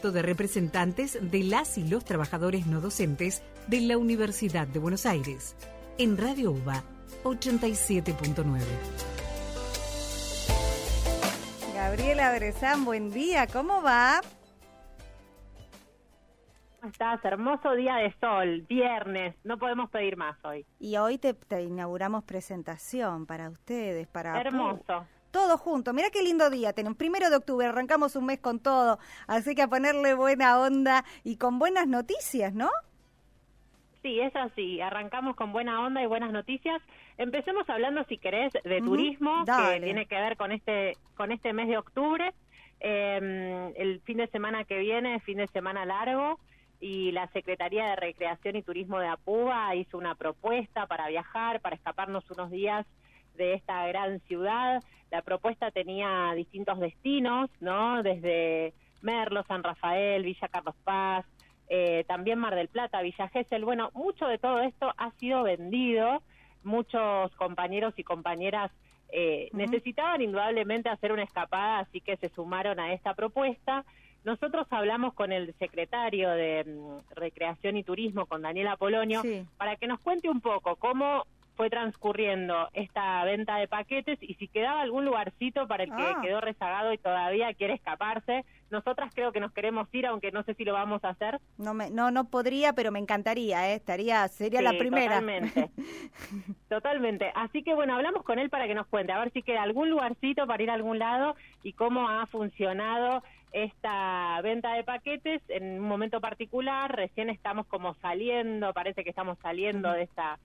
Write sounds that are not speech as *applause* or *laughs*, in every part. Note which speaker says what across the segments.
Speaker 1: Sindicato de Representantes de las y los Trabajadores No Docentes de la Universidad de Buenos Aires. En Radio UBA 87.9.
Speaker 2: Gabriela Brezán, buen día, ¿cómo va?
Speaker 3: ¿Cómo estás? Hermoso día de sol, viernes, no podemos pedir más hoy.
Speaker 2: Y hoy te, inauguramos presentación para ustedes, para...
Speaker 3: Hermoso.
Speaker 2: Todo junto. Mira qué lindo día. Tenemos primero de octubre, arrancamos un mes con todo. Así que a ponerle buena onda y con buenas noticias, ¿no?
Speaker 3: Sí, es así. Arrancamos con buena onda y buenas noticias. Empecemos hablando, si querés, de turismo, que tiene que ver con este, con este mes de octubre. Em, el fin de semana que viene, fin de semana largo, y la Secretaría de Recreación y Turismo de Apuba hizo una propuesta para viajar, para escaparnos unos días de esta gran ciudad. La propuesta tenía distintos destinos, ¿no? Desde Merlo, San Rafael, Villa Carlos Paz, eh, también Mar del Plata, Villa Gesell. Bueno, mucho de todo esto ha sido vendido. Muchos compañeros y compañeras eh, necesitaban indudablemente hacer una escapada, así que se sumaron a esta propuesta. Nosotros hablamos con el secretario de mm, Recreación y Turismo, con Daniela Polonio, para que nos cuente un poco cómo fue transcurriendo esta venta de paquetes y si quedaba algún lugarcito para el que ah. quedó rezagado y todavía quiere escaparse. Nosotras creo que nos queremos ir, aunque no sé si lo vamos a hacer.
Speaker 2: No, me, no, no podría, pero me encantaría, ¿eh? estaría, sería la primera.
Speaker 3: Totalmente, *laughs* totalmente. Así que bueno, hablamos con él para que nos cuente, a ver si queda algún lugarcito para ir a algún lado y cómo ha funcionado esta venta de paquetes en un momento particular. Recién estamos como saliendo, parece que estamos saliendo de esta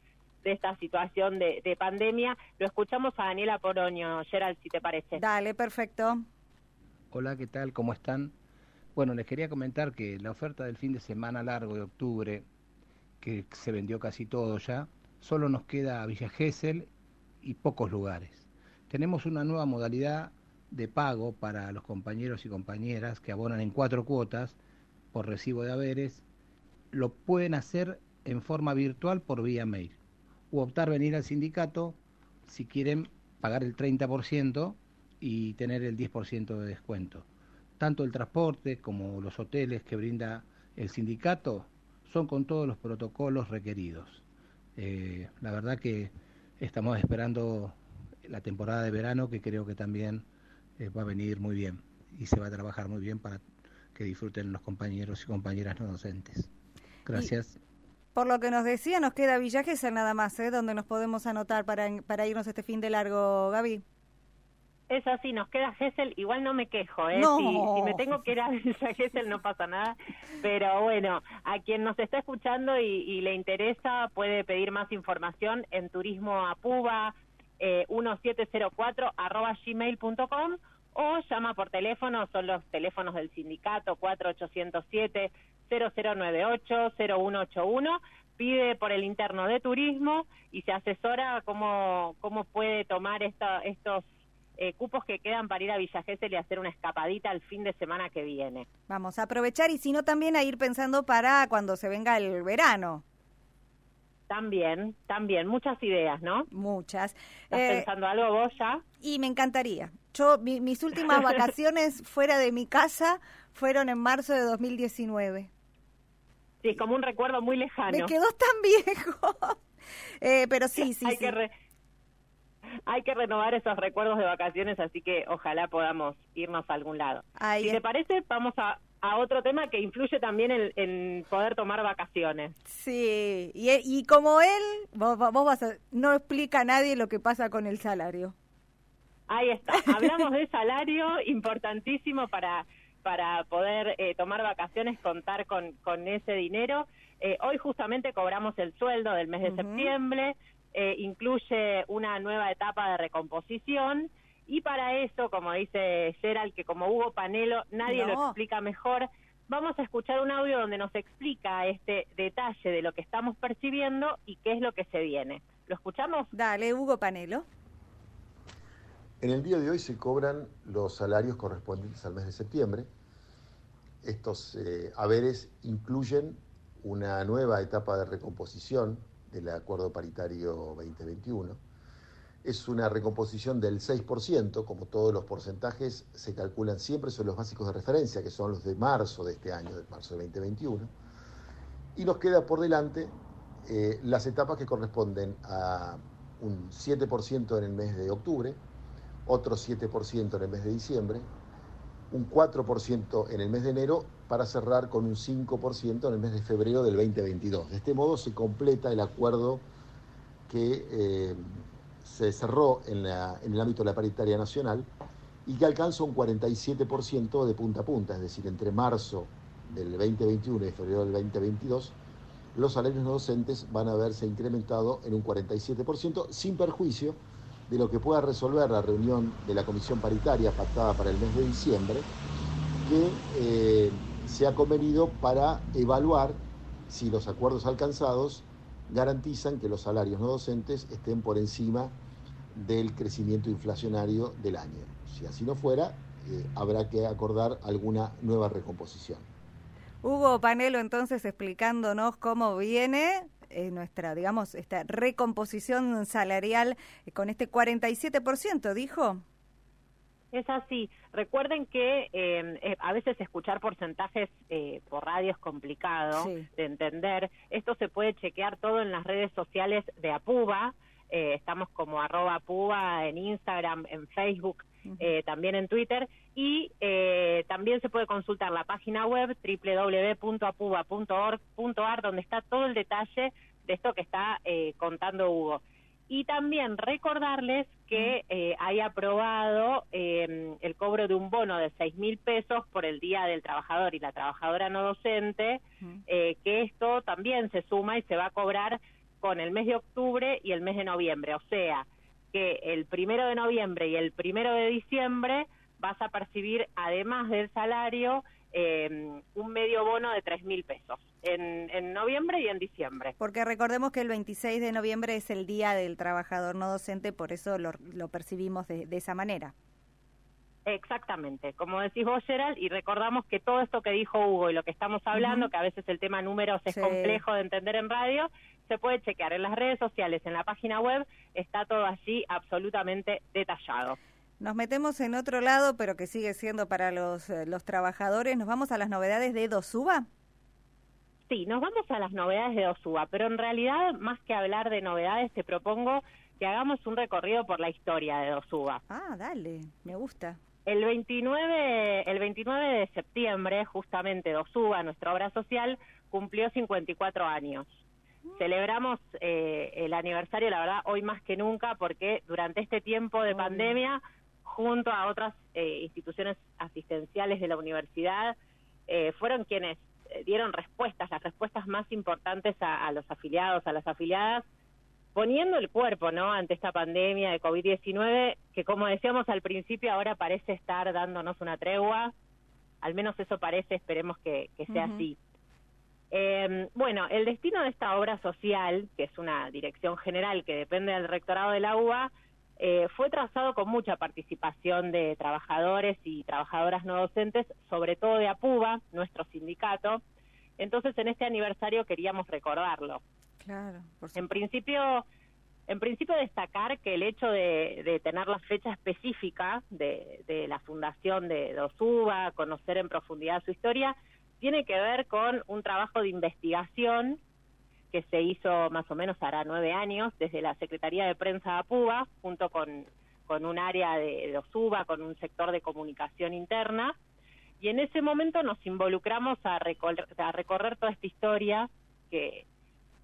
Speaker 3: de esta situación de, pandemia. Lo escuchamos a Daniela Poroño, Gerald, si te parece.
Speaker 2: Dale, perfecto.
Speaker 4: Hola, ¿qué tal? ¿Cómo están? Bueno, les quería comentar que la oferta del fin de semana largo de octubre, que se vendió casi todo ya, solo nos queda Villa Gesell y pocos lugares. Tenemos una nueva modalidad de pago para los compañeros y compañeras que abonan en cuatro cuotas por recibo de haberes. Lo pueden hacer en forma virtual por vía mail u optar venir al sindicato si quieren pagar el 30% y tener el 10% de descuento. Tanto el transporte como los hoteles que brinda el sindicato son con todos los protocolos requeridos. Eh, la verdad que estamos esperando la temporada de verano que creo que también eh, va a venir muy bien y se va a trabajar muy bien para que disfruten los compañeros y compañeras no docentes. Gracias.
Speaker 2: Por lo que nos decía, nos queda Villa nada más, ¿eh? donde nos podemos anotar para, para irnos este fin de largo, Gaby.
Speaker 3: Es así, nos queda Gessel, igual no me quejo, ¿eh? Si, me tengo que ir a *laughs* Villa Gesell no pasa nada, pero bueno, a quien nos está escuchando y, le interesa puede pedir más información en turismo a eh, 1704 arroba gmail.com o llama por teléfono, son los teléfonos del sindicato 4807 0098 0181 pide por el interno de turismo y se asesora cómo, cómo puede tomar esta, estos eh, cupos que quedan para ir a Villa Gesell y hacer una escapadita el fin de semana que viene.
Speaker 2: Vamos a aprovechar y si no también a ir pensando para cuando se venga el verano.
Speaker 3: También, también, muchas ideas, ¿no?
Speaker 2: Muchas.
Speaker 3: ¿Estás eh, pensando algo vos ya?
Speaker 2: Y me encantaría. Yo, mis últimas *laughs* vacaciones fuera de mi casa fueron en marzo de 2019.
Speaker 3: Sí, como un recuerdo muy lejano.
Speaker 2: Me quedó tan viejo. *laughs* eh, pero sí, sí,
Speaker 3: hay
Speaker 2: sí.
Speaker 3: Que hay que renovar esos recuerdos de vacaciones, así que ojalá podamos irnos a algún lado. si te parece, vamos a, a otro tema que influye también en, poder tomar vacaciones.
Speaker 2: Sí, y, y como él, vos, vos vas a, no explica a nadie lo que pasa con el salario.
Speaker 3: Ahí está, *laughs* hablamos de salario importantísimo para para poder eh, tomar vacaciones, contar con, con ese dinero. Eh, hoy justamente cobramos el sueldo del mes de septiembre, eh, incluye una nueva etapa de recomposición y para eso, como dice Gerald, que como Hugo Panelo nadie lo explica mejor, vamos a escuchar un audio donde nos explica este detalle de lo que estamos percibiendo y qué es lo que se viene. ¿Lo escuchamos?
Speaker 2: Dale, Hugo Panelo.
Speaker 5: En el día de hoy se cobran los salarios correspondientes al mes de septiembre. Estos eh, haberes incluyen una nueva etapa de recomposición del Acuerdo Paritario 2021 es una recomposición del 6%, como todos los porcentajes se calculan siempre sobre los básicos de referencia, que son los de marzo de este año, de marzo de 2021. Y nos queda por delante eh, las etapas que corresponden a un 7% en el mes de octubre, otro 7% en el mes de diciembre, un 4% en el mes de enero para cerrar con un 5% en el mes de febrero del 2022. De este modo se completa el acuerdo que eh, se cerró en, el ámbito de la paritaria nacional y que alcanza un 47% de punta a punta, es decir, entre marzo del 2021 y febrero del 2022, los salarios no docentes van a verse incrementado en un 47%, sin perjuicio de lo que pueda resolver la reunión de la comisión paritaria pactada para el mes de diciembre, que eh, se ha convenido para evaluar si los acuerdos alcanzados garantizan que los salarios no docentes estén por encima del crecimiento inflacionario del año. Si así no fuera, eh, habrá que acordar alguna nueva recomposición.
Speaker 2: Hugo Panelo, entonces explicándonos cómo viene eh, nuestra, digamos, esta recomposición salarial con este 47%, dijo.
Speaker 3: Es así. Recuerden que em, eh, a veces escuchar porcentajes eh, por radio es complicado de entender. Esto se puede chequear todo en las redes sociales de APUBA. Eh, estamos como arroba APUBA en Instagram, en Facebook, también en Twitter. Y también se puede consultar la página web www.apuba.org.ar donde está todo el detalle de esto que está contando Hugo. Y también recordarles que eh, hay aprobado eh, el cobro de un bono de seis mil pesos por el Día del Trabajador y la Trabajadora No Docente, eh, que esto también se suma y se va a cobrar con el mes de octubre y el mes de noviembre. O sea, que el primero de noviembre y el primero de diciembre vas a percibir, además del salario, eh, un medio bono de tres mil pesos en, noviembre y en diciembre.
Speaker 2: Porque recordemos que el 26 de noviembre es el Día del Trabajador No Docente, por eso lo, percibimos de, esa manera.
Speaker 3: Exactamente, como decís vos, Gerald, y recordamos que todo esto que dijo Hugo y lo que estamos hablando, que a veces el tema números es complejo de entender en radio, se puede chequear en las redes sociales, en la página web, está todo allí absolutamente detallado.
Speaker 2: Nos metemos en otro lado, pero que sigue siendo para los, eh, los trabajadores. ¿Nos vamos a las novedades de Dosuba?
Speaker 3: Sí, nos vamos a las novedades de Dosuba, pero en realidad, más que hablar de novedades, te propongo que hagamos un recorrido por la historia de Dosuba.
Speaker 2: Ah, dale, me gusta.
Speaker 3: El 29, el 29 de septiembre, justamente Dosuba, nuestra obra social, cumplió 54 años. Mm. Celebramos eh, el aniversario, la verdad, hoy más que nunca, porque durante este tiempo de pandemia junto a otras eh, instituciones asistenciales de la universidad, eh, fueron quienes eh, dieron respuestas, las respuestas más importantes a, los afiliados, a las afiliadas, poniendo el cuerpo, ¿no? Ante esta pandemia de COVID-19, que como decíamos al principio, ahora parece estar dándonos una tregua. Al menos eso parece, esperemos que, sea así. Eh, bueno, el destino de esta obra social, que es una dirección general que depende del rectorado de la UBA, eh, fue trazado con mucha participación de trabajadores y trabajadoras no docentes, sobre todo de APUBA, nuestro sindicato. Entonces, en este aniversario queríamos recordarlo.
Speaker 2: Claro,
Speaker 3: En principio, en principio destacar que el hecho de, tener la fecha específica de, de la fundación de DOSUBA, conocer en profundidad su historia, tiene que ver con un trabajo de investigación que se hizo más o menos hará nueve años desde la Secretaría de Prensa de APUBA, junto con, con un área de, de OSUBA, con un sector de comunicación interna, y en ese momento nos involucramos a recorrer, a recorrer toda esta historia que,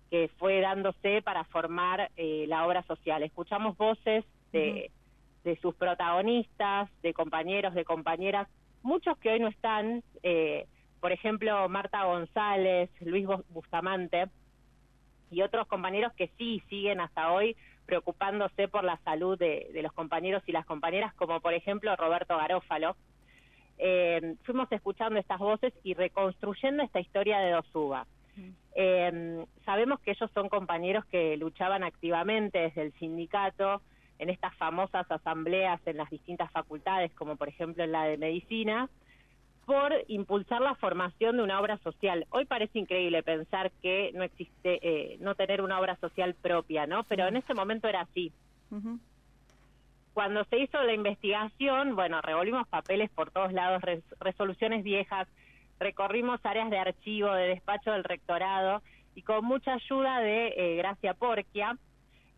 Speaker 3: que fue dándose para formar eh, la obra social. Escuchamos voces de, de sus protagonistas, de compañeros, de compañeras, muchos que hoy no están, eh, por ejemplo, Marta González, Luis Bustamante, y otros compañeros que sí siguen hasta hoy preocupándose por la salud de, los compañeros y las compañeras, como por ejemplo Roberto Garófalo. Eh, fuimos escuchando estas voces y reconstruyendo esta historia de Dosuba. Eh, sabemos que ellos son compañeros que luchaban activamente desde el sindicato en estas famosas asambleas en las distintas facultades, como por ejemplo en la de medicina, por impulsar la formación de una obra social. Hoy parece increíble pensar que no existe, eh, no tener una obra social propia, ¿no? Pero en ese momento era así. cuando se hizo la investigación, bueno, revolvimos papeles por todos lados, resoluciones viejas, recorrimos áreas de archivo, de despacho del rectorado y con mucha ayuda de eh, Gracia Porquia,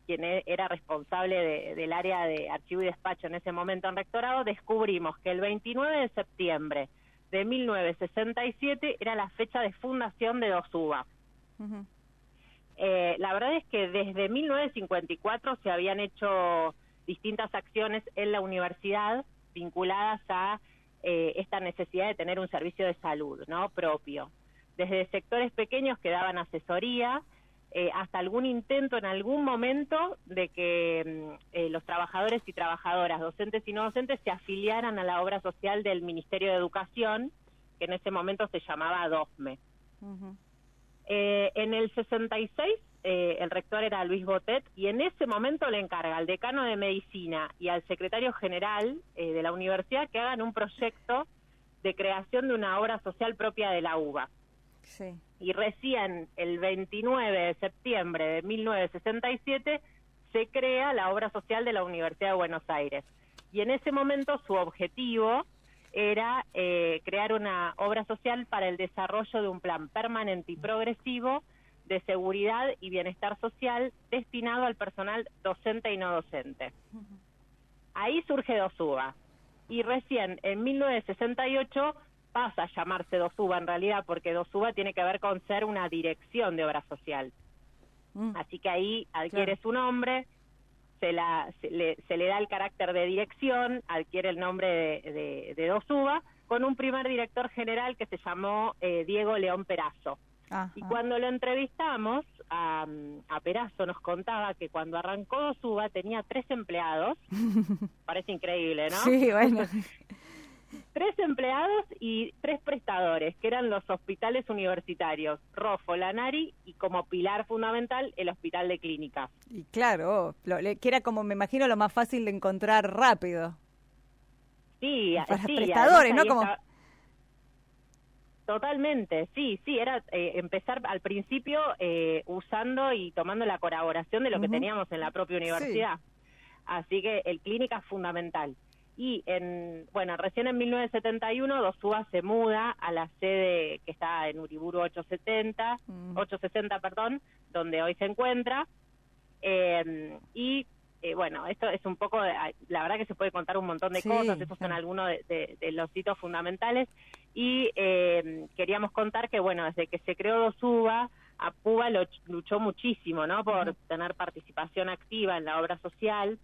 Speaker 3: quien e, era responsable del área de archivo y despacho en ese momento en rectorado, descubrimos que el 29 de septiembre de 1967 era la fecha de fundación de Dosuba. Eh, la verdad es que desde 1954 se habían hecho distintas acciones en la universidad vinculadas a eh, esta necesidad de tener un servicio de salud no propio. Desde sectores pequeños que daban asesoría eh, hasta algún intento en algún momento de que mm, eh, los trabajadores y trabajadoras, docentes y no docentes, se afiliaran a la obra social del Ministerio de Educación, que en ese momento se llamaba DOSME. en el 66 eh, el rector era Luis Botet, y en ese momento le encarga al decano de medicina y al secretario general eh, de la universidad que hagan un proyecto de creación de una obra social propia de la UBA. Y recién el 29 de septiembre de 1967 se crea la obra social de la Universidad de Buenos Aires. Y en ese momento su objetivo era eh, crear una obra social para el desarrollo de un plan permanente y progresivo de seguridad y bienestar social destinado al personal docente y no docente. Ahí surge DOSUBA y recién en 1968 pasa a llamarse DOSUBA en realidad porque DOSUBA tiene que ver con ser una dirección de obra social. Mm. Así que ahí adquiere su nombre, se, la, se, le, da el carácter de dirección, adquiere el nombre de, de, DOSUBA, con un primer director general que se llamó eh, Diego León Perazo. Y cuando lo entrevistamos, a, a, Perazo nos contaba que cuando arrancó Suba tenía tres empleados. *laughs* Parece increíble, ¿no?
Speaker 2: Sí, bueno. *laughs*
Speaker 3: tres empleados y tres prestadores, que eran los hospitales universitarios, Rofo, Lanari y como pilar fundamental el hospital de clínica.
Speaker 2: Y claro, que era como me imagino lo más fácil de encontrar rápido.
Speaker 3: Sí,
Speaker 2: Para prestadores, ¿no? Como...
Speaker 3: Totalmente, sí, sí, era eh, empezar al principio eh, usando y tomando la colaboración de lo que teníamos en la propia universidad. Así que el clínica es fundamental. Y en, bueno, recién en 1971 Dosúa se muda a la sede que está en Uriburu 870, 860, perdón, donde hoy se encuentra. Eh, y eh, bueno, esto es un poco, la verdad que se puede contar un montón de cosas, estos son algunos de, los hitos fundamentales. Y eh, queríamos contar que, bueno, desde que se creó Dosuba, APUBA lo, luchó muchísimo, ¿no? Por tener participación activa en la obra social.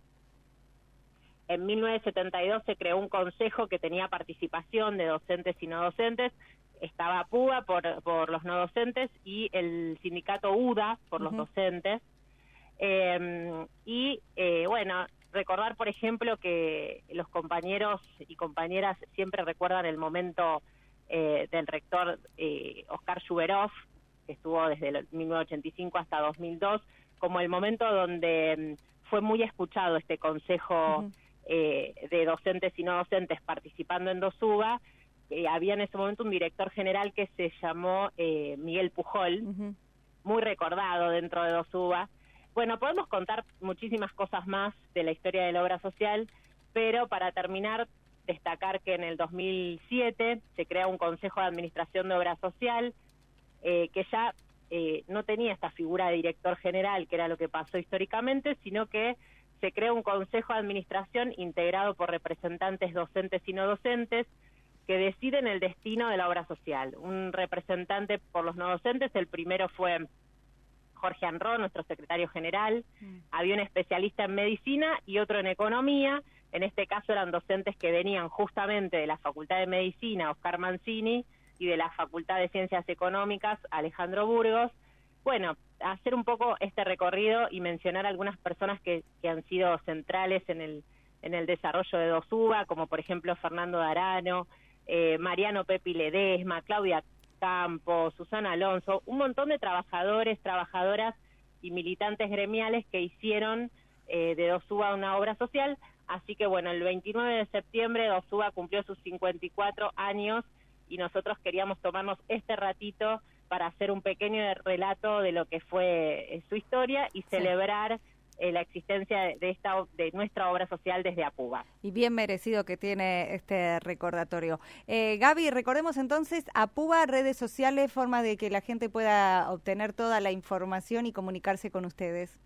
Speaker 3: En 1972 se creó un consejo que tenía participación de docentes y no docentes. Estaba APUBA por, por los no docentes y el sindicato UDA por los docentes. Eh, y eh, bueno, recordar, por ejemplo, que los compañeros y compañeras siempre recuerdan el momento eh, del rector eh, Oscar Shuberov, que estuvo desde el 1985 hasta 2002, como el momento donde mm, fue muy escuchado este consejo eh, de docentes y no docentes participando en DOSUBA. había en ese momento un director general que se llamó Miguel Pujol, muy recordado dentro de DOSUBA, bueno, podemos contar muchísimas cosas más de la historia de la obra social, pero para terminar, destacar que en el 2007 se crea un Consejo de Administración de Obra Social eh, que ya eh, no tenía esta figura de director general, que era lo que pasó históricamente, sino que se crea un Consejo de Administración integrado por representantes docentes y no docentes que deciden el destino de la obra social. Un representante por los no docentes, el primero fue Jorge Anro, nuestro secretario general, mm. había un especialista en medicina y otro en economía, en este caso eran docentes que venían justamente de la Facultad de Medicina, Oscar Mancini, y de la Facultad de Ciencias Económicas, Alejandro Burgos. Bueno, hacer un poco este recorrido y mencionar algunas personas que, que han sido centrales en el, en el desarrollo de Dosuba, como por ejemplo Fernando Darano, eh, Mariano Pepi Ledesma, Claudia Campo, Susana Alonso, un montón de trabajadores, trabajadoras y militantes gremiales que hicieron eh, de Dosuba una obra social. Así que bueno, el 29 de septiembre Dosuba cumplió sus 54 años y nosotros queríamos tomarnos este ratito para hacer un pequeño relato de lo que fue eh, su historia y celebrar eh, la existencia de, esta, de nuestra obra social desde APUBA.
Speaker 2: Y bien merecido que tiene este recordatorio. Eh, Gaby, recordemos entonces APUBA, redes sociales, forma de que la gente pueda obtener toda la información y comunicarse con ustedes.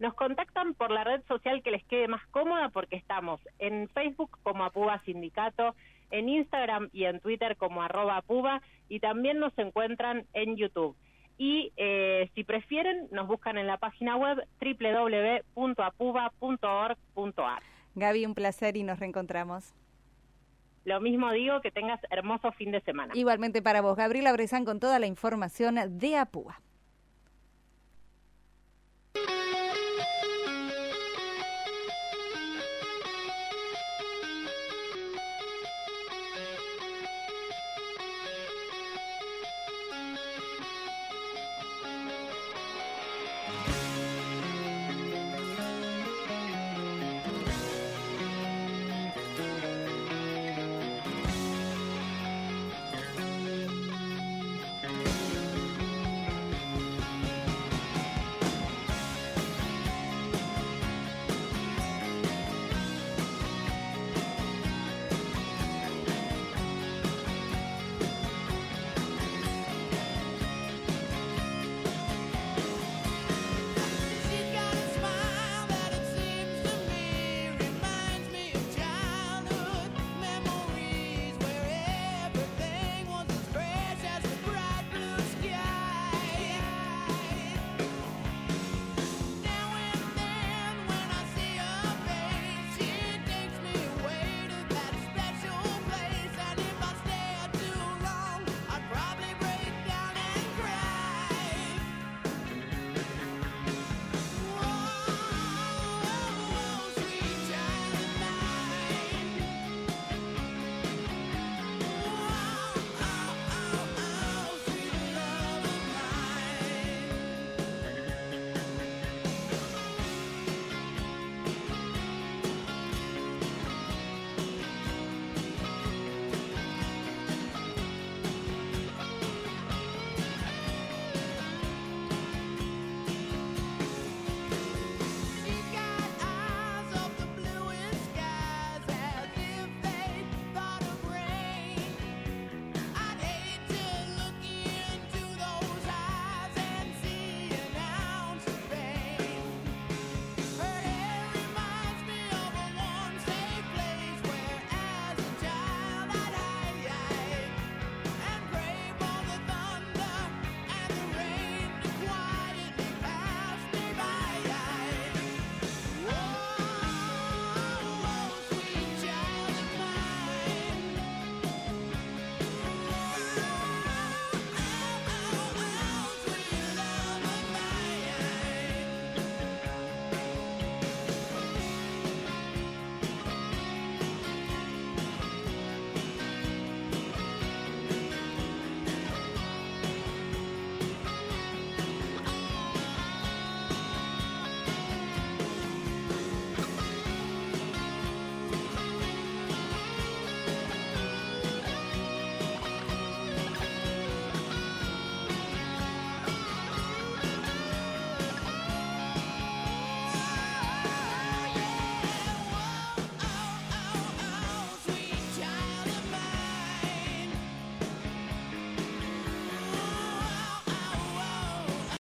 Speaker 3: Nos contactan por la red social que les quede más cómoda porque estamos en Facebook como APUBA Sindicato, en Instagram y en Twitter como arroba APUBA y también nos encuentran en YouTube y eh, si prefieren nos buscan en la página web www.apuba.org.ar.
Speaker 2: Gaby, un placer y nos reencontramos.
Speaker 3: Lo mismo digo, que tengas hermoso fin de semana.
Speaker 2: Igualmente para vos, Gabriela Brezán, con toda la información de Apuba.